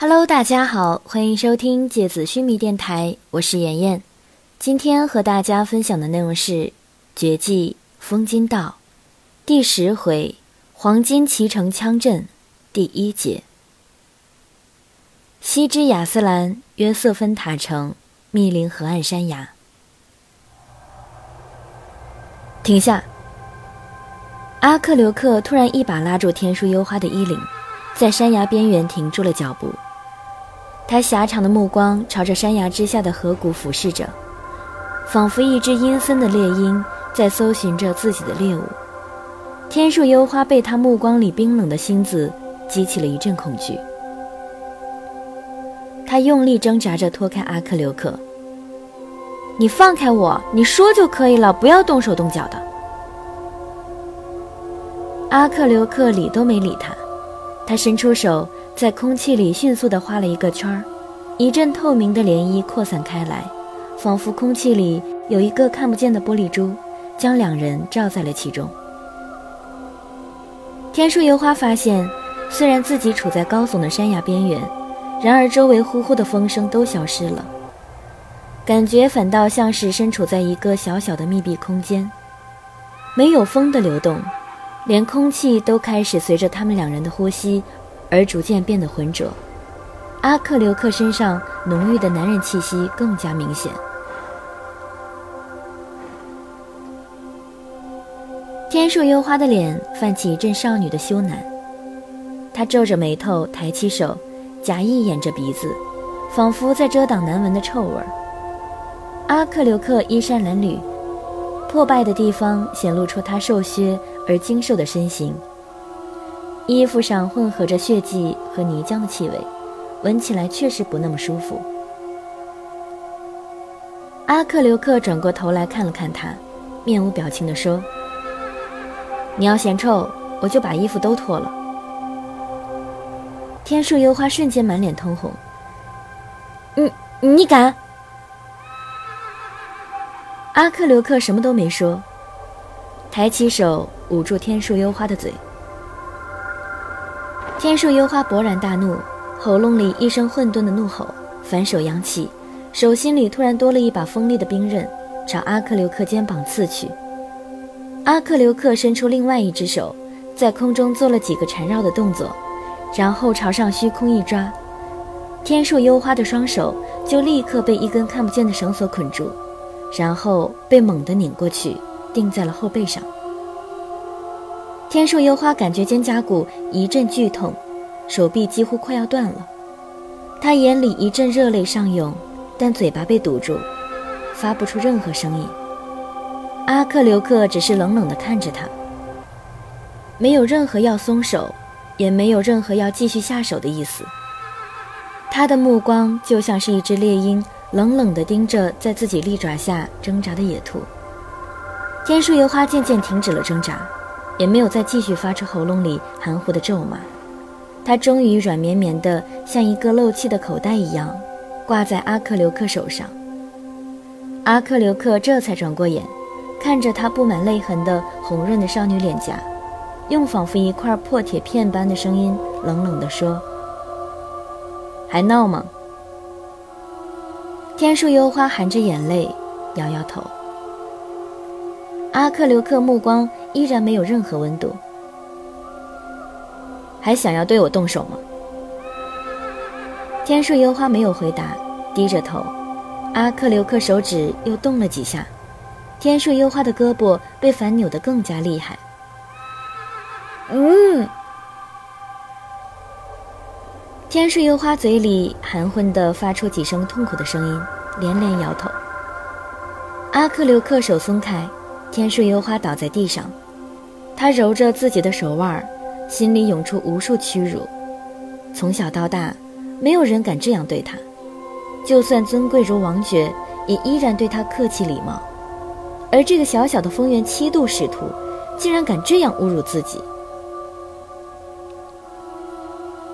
Hello，大家好，欢迎收听芥子须弥电台，我是妍妍。今天和大家分享的内容是《绝技风金道》第十回“黄金骑乘枪阵”第一节。西之亚斯兰约瑟芬塔城密林河岸山崖，停下！阿克留克突然一把拉住天书幽花的衣领，在山崖边缘停住了脚步。他狭长的目光朝着山崖之下的河谷俯视着，仿佛一只阴森的猎鹰在搜寻着自己的猎物。天树幽花被他目光里冰冷的心子激起了一阵恐惧，他用力挣扎着脱开阿克留克：“你放开我，你说就可以了，不要动手动脚的。”阿克留克理都没理他，他伸出手。在空气里迅速地画了一个圈儿，一阵透明的涟漪扩散开来，仿佛空气里有一个看不见的玻璃珠，将两人罩在了其中。天树油花发现，虽然自己处在高耸的山崖边缘，然而周围呼呼的风声都消失了，感觉反倒像是身处在一个小小的密闭空间，没有风的流动，连空气都开始随着他们两人的呼吸。而逐渐变得浑浊，阿克留克身上浓郁的男人气息更加明显。天树幽花的脸泛起一阵少女的羞赧，她皱着眉头，抬起手，假意掩着鼻子，仿佛在遮挡难闻的臭味。阿克留克衣衫褴褛，破败的地方显露出他瘦削而精瘦的身形。衣服上混合着血迹和泥浆的气味，闻起来确实不那么舒服。阿克留克转过头来看了看他，面无表情地说：“你要嫌臭，我就把衣服都脱了。”天树幽花瞬间满脸通红。“你你敢？”阿克留克什么都没说，抬起手捂住天树幽花的嘴。天树幽花勃然大怒，喉咙里一声混沌的怒吼，反手扬起，手心里突然多了一把锋利的兵刃，朝阿克留克肩膀刺去。阿克留克伸出另外一只手，在空中做了几个缠绕的动作，然后朝上虚空一抓，天树幽花的双手就立刻被一根看不见的绳索捆住，然后被猛地拧过去，钉在了后背上。天树幽花感觉肩胛骨一阵剧痛，手臂几乎快要断了。他眼里一阵热泪上涌，但嘴巴被堵住，发不出任何声音。阿克留克只是冷冷地看着他，没有任何要松手，也没有任何要继续下手的意思。他的目光就像是一只猎鹰，冷冷地盯着在自己利爪下挣扎的野兔。天树幽花渐渐停止了挣扎。也没有再继续发出喉咙里含糊的咒骂，他终于软绵绵的像一个漏气的口袋一样，挂在阿克留克手上。阿克留克这才转过眼，看着他布满泪痕的红润的少女脸颊，用仿佛一块破铁片般的声音冷冷地说：“还闹吗？”天树幽花含着眼泪，摇摇头。阿克留克目光依然没有任何温度，还想要对我动手吗？天树幽花没有回答，低着头。阿克留克手指又动了几下，天树幽花的胳膊被反扭得更加厉害。嗯，天树幽花嘴里含混地发出几声痛苦的声音，连连摇头。阿克留克手松开。天树幽花倒在地上，他揉着自己的手腕，心里涌出无数屈辱。从小到大，没有人敢这样对他，就算尊贵如王爵，也依然对他客气礼貌。而这个小小的风原七度使徒，竟然敢这样侮辱自己！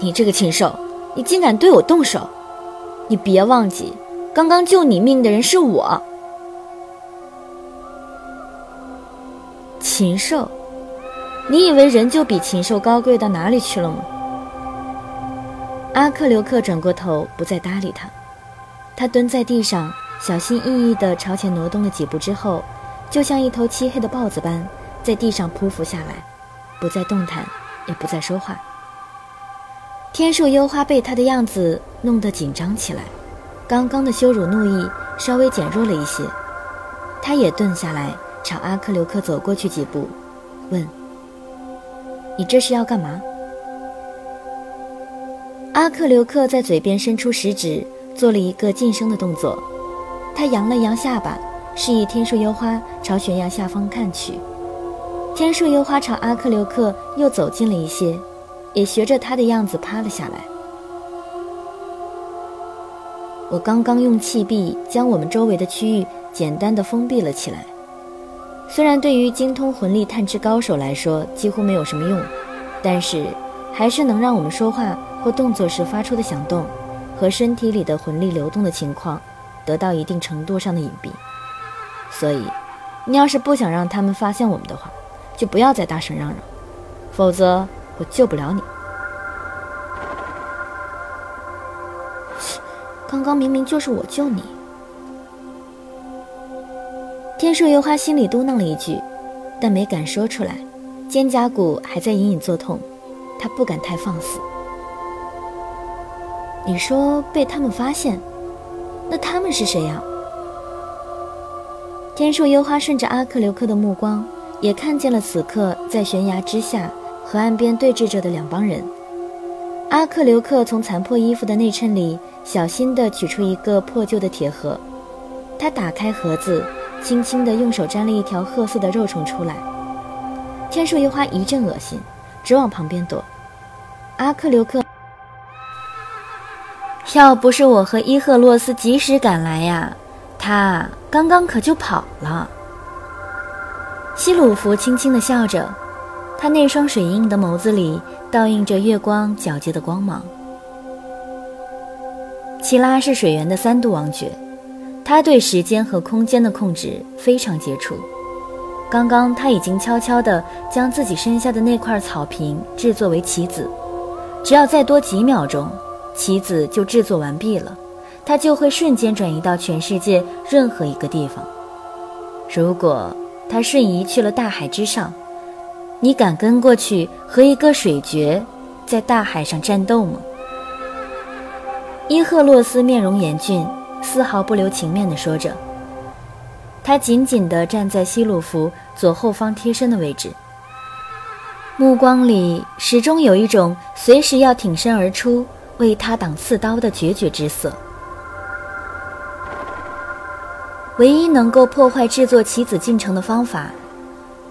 你这个禽兽，你竟敢对我动手！你别忘记，刚刚救你命的人是我。禽兽，你以为人就比禽兽高贵到哪里去了吗？阿克留克转过头，不再搭理他。他蹲在地上，小心翼翼地朝前挪动了几步之后，就像一头漆黑的豹子般，在地上匍匐下来，不再动弹，也不再说话。天树幽花被他的样子弄得紧张起来，刚刚的羞辱怒意稍微减弱了一些。他也蹲下来，朝阿克留克走过去几步，问：“你这是要干嘛？”阿克留克在嘴边伸出食指。做了一个噤声的动作，他扬了扬下巴，示意天树幽花朝悬崖下方看去。天树幽花朝阿克留克又走近了一些，也学着他的样子趴了下来。我刚刚用气壁将我们周围的区域简单的封闭了起来，虽然对于精通魂力探知高手来说几乎没有什么用，但是还是能让我们说话或动作时发出的响动。和身体里的魂力流动的情况得到一定程度上的隐蔽，所以，你要是不想让他们发现我们的话，就不要再大声嚷嚷，否则我救不了你。刚刚明明就是我救你。天树幽花心里嘟囔了一句，但没敢说出来，肩胛骨还在隐隐作痛，他不敢太放肆。你说被他们发现，那他们是谁呀？天树幽花顺着阿克留克的目光，也看见了此刻在悬崖之下河岸边对峙着的两帮人。阿克留克从残破衣服的内衬里小心地取出一个破旧的铁盒，他打开盒子，轻轻地用手沾了一条褐色的肉虫出来。天树幽花一阵恶心，直往旁边躲。阿克留克。要不是我和伊赫洛斯及时赶来呀，他刚刚可就跑了。希鲁弗轻轻地笑着，他那双水印的眸子里倒映着月光皎洁的光芒。齐拉是水源的三度王爵，他对时间和空间的控制非常杰出。刚刚他已经悄悄地将自己身下的那块草坪制作为棋子，只要再多几秒钟。棋子就制作完毕了，他就会瞬间转移到全世界任何一个地方。如果他瞬移去了大海之上，你敢跟过去和一个水爵在大海上战斗吗？伊赫洛斯面容严峻，丝毫不留情面地说着。他紧紧地站在希鲁弗左后方贴身的位置，目光里始终有一种随时要挺身而出。为他挡刺刀的决绝之色。唯一能够破坏制作棋子进程的方法，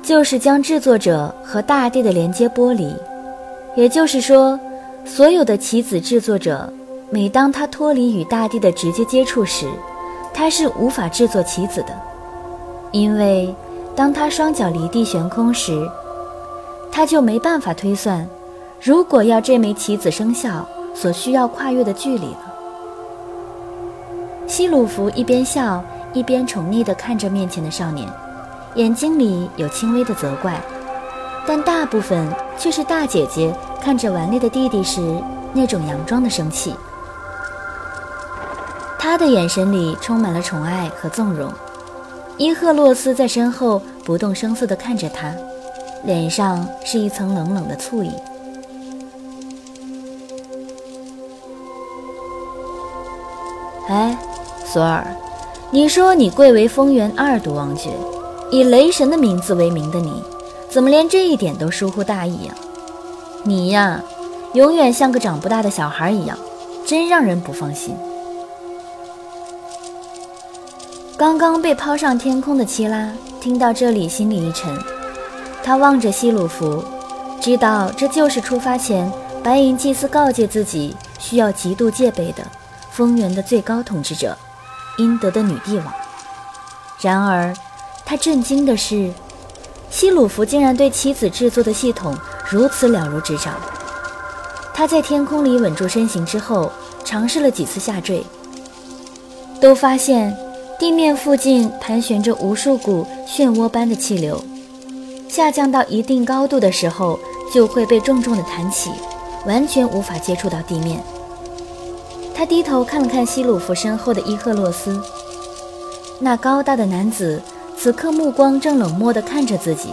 就是将制作者和大地的连接剥离。也就是说，所有的棋子制作者，每当他脱离与大地的直接接触时，他是无法制作棋子的，因为当他双脚离地悬空时，他就没办法推算，如果要这枚棋子生效。所需要跨越的距离了。西鲁弗一边笑，一边宠溺地看着面前的少年，眼睛里有轻微的责怪，但大部分却是大姐姐看着顽劣的弟弟时那种佯装的生气。他的眼神里充满了宠爱和纵容。伊赫洛斯在身后不动声色地看着他，脸上是一层冷冷的醋意。哎，索尔，你说你贵为风原二度王爵，以雷神的名字为名的你，怎么连这一点都疏忽大意呀？你呀，永远像个长不大的小孩一样，真让人不放心。刚刚被抛上天空的七拉听到这里，心里一沉，他望着希鲁弗，知道这就是出发前白银祭司告诫自己需要极度戒备的。风原的最高统治者，英德的女帝王。然而，他震惊的是，希鲁弗竟然对妻子制作的系统如此了如指掌。他在天空里稳住身形之后，尝试了几次下坠，都发现地面附近盘旋着无数股漩涡般的气流，下降到一定高度的时候就会被重重的弹起，完全无法接触到地面。他低头看了看西鲁弗身后的伊赫洛斯，那高大的男子此刻目光正冷漠地看着自己，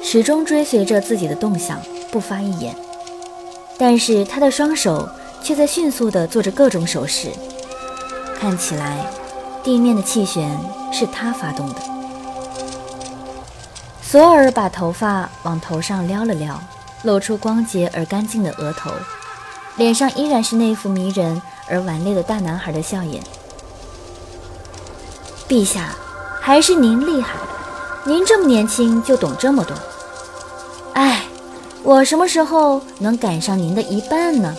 始终追随着自己的动向，不发一言。但是他的双手却在迅速地做着各种手势，看起来地面的气旋是他发动的。索尔把头发往头上撩了撩，露出光洁而干净的额头。脸上依然是那副迷人而顽劣的大男孩的笑颜。陛下，还是您厉害，您这么年轻就懂这么多。哎，我什么时候能赶上您的一半呢？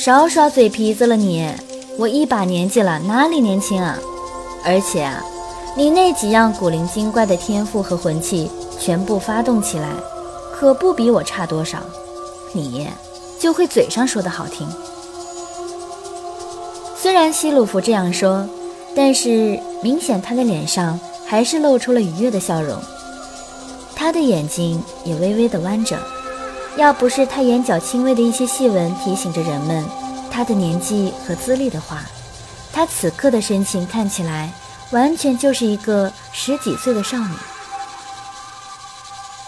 少耍嘴皮子了你！我一把年纪了，哪里年轻啊？而且啊，你那几样古灵精怪的天赋和魂器全部发动起来，可不比我差多少。你就会嘴上说的好听。虽然希鲁弗这样说，但是明显他的脸上还是露出了愉悦的笑容，他的眼睛也微微的弯着。要不是他眼角轻微的一些细纹提醒着人们他的年纪和资历的话，他此刻的神情看起来完全就是一个十几岁的少女。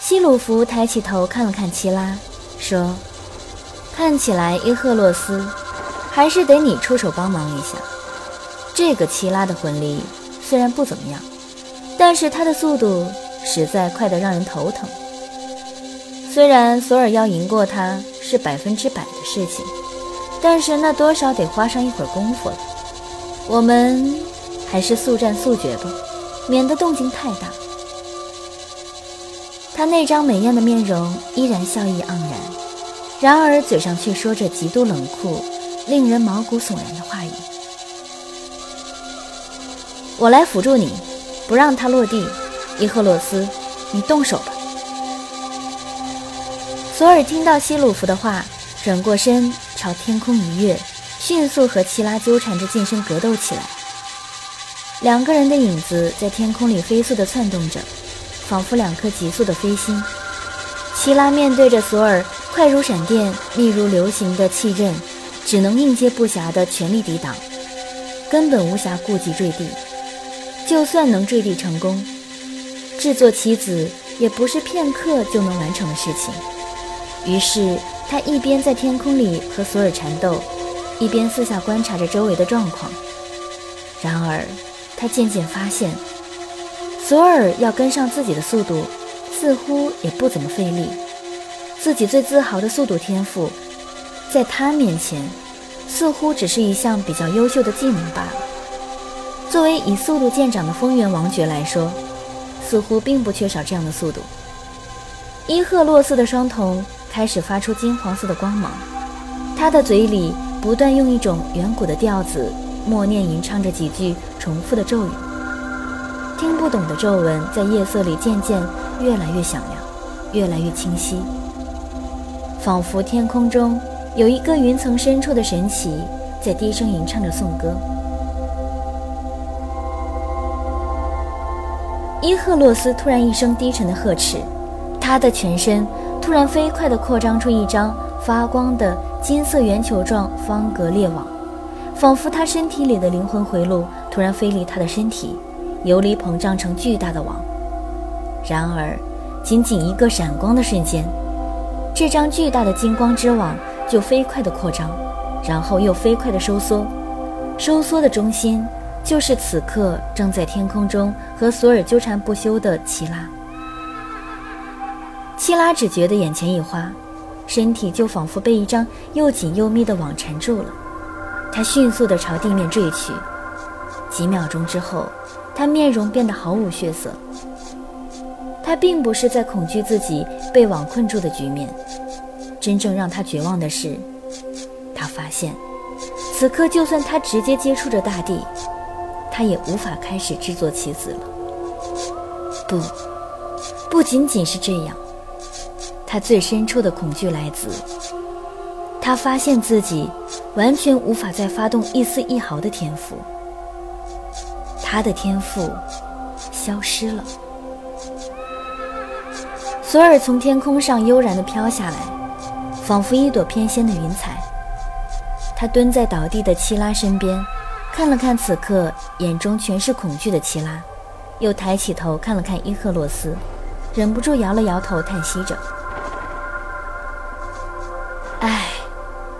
希鲁弗抬起头看了看七拉。说：“看起来伊赫洛斯，还是得你出手帮忙一下。这个奇拉的魂力虽然不怎么样，但是他的速度实在快得让人头疼。虽然索尔要赢过他是百分之百的事情，但是那多少得花上一会儿功夫了。我们还是速战速决吧，免得动静太大。”他那张美艳的面容依然笑意盎然，然而嘴上却说着极度冷酷、令人毛骨悚然的话语。我来辅助你，不让他落地。伊赫洛斯，你动手吧。索尔听到希鲁弗的话，转过身朝天空一跃，迅速和奇拉纠缠着近身格斗起来。两个人的影子在天空里飞速地窜动着。仿佛两颗急速的飞星，齐拉面对着索尔快如闪电、密如流星的气刃，只能应接不暇的全力抵挡，根本无暇顾及坠地。就算能坠地成功，制作棋子也不是片刻就能完成的事情。于是他一边在天空里和索尔缠斗，一边四下观察着周围的状况。然而，他渐渐发现。索尔要跟上自己的速度，似乎也不怎么费力。自己最自豪的速度天赋，在他面前，似乎只是一项比较优秀的技能罢了。作为以速度见长的风原王爵来说，似乎并不缺少这样的速度。伊赫洛斯的双瞳开始发出金黄色的光芒，他的嘴里不断用一种远古的调子默念吟唱着几句重复的咒语。听不懂的皱纹在夜色里渐渐越来越响亮，越来越清晰，仿佛天空中有一个云层深处的神奇在低声吟唱着颂歌。伊赫洛斯突然一声低沉的呵斥，他的全身突然飞快地扩张出一张发光的金色圆球状方格裂网，仿佛他身体里的灵魂回路突然飞离他的身体。游离膨胀成巨大的网，然而，仅仅一个闪光的瞬间，这张巨大的金光之网就飞快地扩张，然后又飞快地收缩。收缩的中心就是此刻正在天空中和索尔纠缠不休的齐拉。希拉只觉得眼前一花，身体就仿佛被一张又紧又密的网缠住了。他迅速地朝地面坠去，几秒钟之后。他面容变得毫无血色。他并不是在恐惧自己被网困住的局面，真正让他绝望的是，他发现，此刻就算他直接接触着大地，他也无法开始制作棋子了。不，不仅仅是这样，他最深处的恐惧来自，他发现自己完全无法再发动一丝一毫的天赋。他的天赋消失了。索尔从天空上悠然地飘下来，仿佛一朵翩跹的云彩。他蹲在倒地的七拉身边，看了看此刻眼中全是恐惧的七拉，又抬起头看了看伊赫洛斯，忍不住摇了摇头，叹息着：“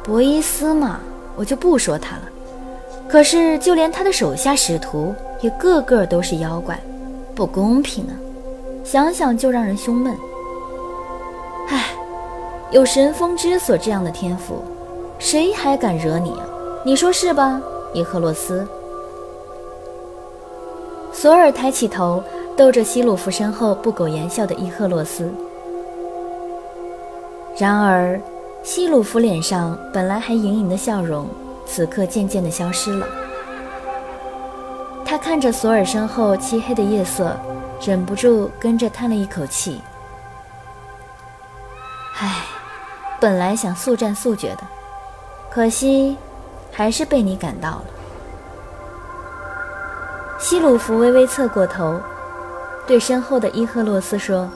博伊斯嘛，我就不说他了。可是就连他的手下使徒也个个都是妖怪，不公平啊！想想就让人胸闷。”唉有神风之所这样的天赋，谁还敢惹你啊？你说是吧，伊赫洛斯？索尔抬起头，逗着希鲁夫身后不苟言笑的伊赫洛斯。然而，希鲁夫脸上本来还盈盈的笑容，此刻渐渐的消失了。他看着索尔身后漆黑的夜色，忍不住跟着叹了一口气。唉。本来想速战速决的，可惜还是被你赶到了。希鲁弗微微侧过头，对身后的伊赫洛斯说：“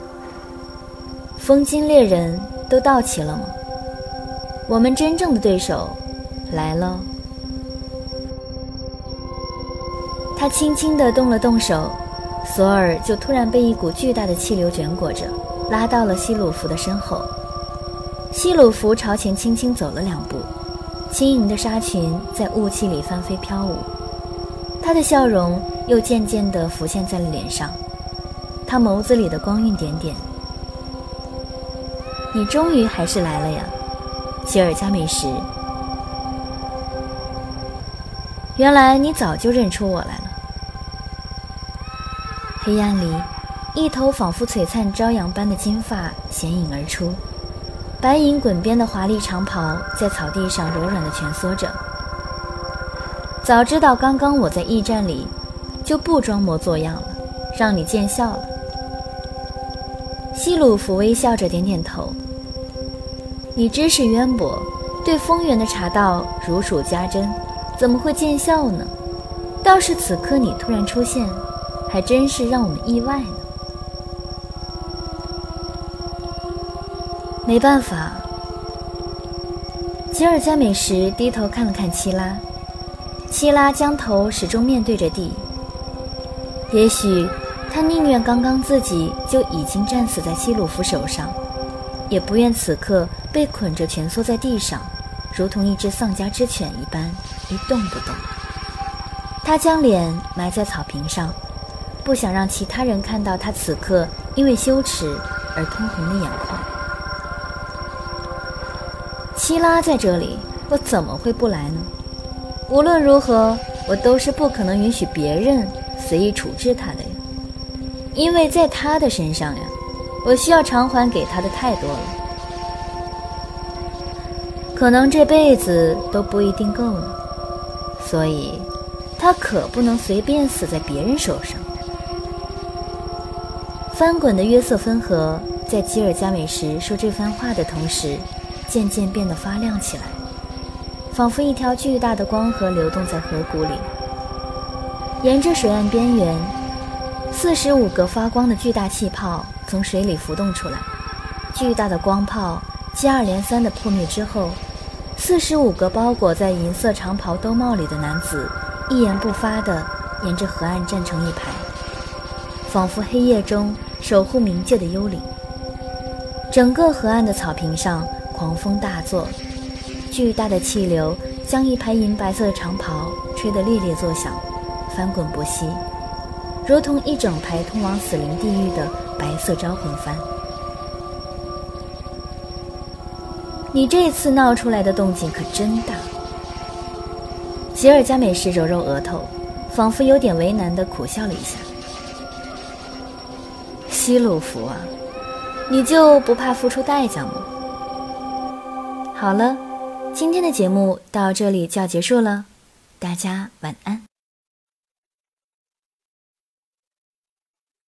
风晶猎人都到齐了吗？我们真正的对手来了。”他轻轻地动了动手，索尔就突然被一股巨大的气流卷裹着，拉到了希鲁弗的身后。希鲁弗朝前轻轻走了两步，轻盈的纱裙在雾气里翻飞飘舞，他的笑容又渐渐地浮现在了脸上，他眸子里的光晕点点。你终于还是来了呀，吉尔加美什。原来你早就认出我来了。黑暗里，一头仿佛璀璨朝阳般的金发显影而出。白银滚边的华丽长袍在草地上柔软地蜷缩着。早知道刚刚我在驿站里，就不装模作样了，让你见笑了。希鲁弗微笑着点点头。你知识渊博，对丰源的茶道如数家珍，怎么会见笑呢？倒是此刻你突然出现，还真是让我们意外呢。没办法，吉尔加美什低头看了看七拉，七拉将头始终面对着地。也许他宁愿刚刚自己就已经战死在希鲁夫手上，也不愿此刻被捆着蜷缩在地上，如同一只丧家之犬一般一动不动。他将脸埋在草坪上，不想让其他人看到他此刻因为羞耻而通红的眼眶。希拉在这里，我怎么会不来呢？无论如何，我都是不可能允许别人随意处置他的呀。因为在他的身上呀，我需要偿还给他的太多了，可能这辈子都不一定够呢。所以，他可不能随便死在别人手上。翻滚的约瑟芬河在吉尔加美什说这番话的同时。渐渐变得发亮起来，仿佛一条巨大的光河流动在河谷里。沿着水岸边缘，四十五个发光的巨大气泡从水里浮动出来。巨大的光炮接二连三地破灭之后，四十五个包裹在银色长袍兜帽里的男子一言不发地沿着河岸站成一排，仿佛黑夜中守护冥界的幽灵。整个河岸的草坪上。狂风大作，巨大的气流将一排银白色的长袍吹得猎猎作响，翻滚不息，如同一整排通往死灵地狱的白色招魂幡。你这次闹出来的动静可真大。吉尔加美什揉揉额头，仿佛有点为难的苦笑了一下。希鲁弗啊，你就不怕付出代价吗？好了，今天的节目到这里就要结束了，大家晚安。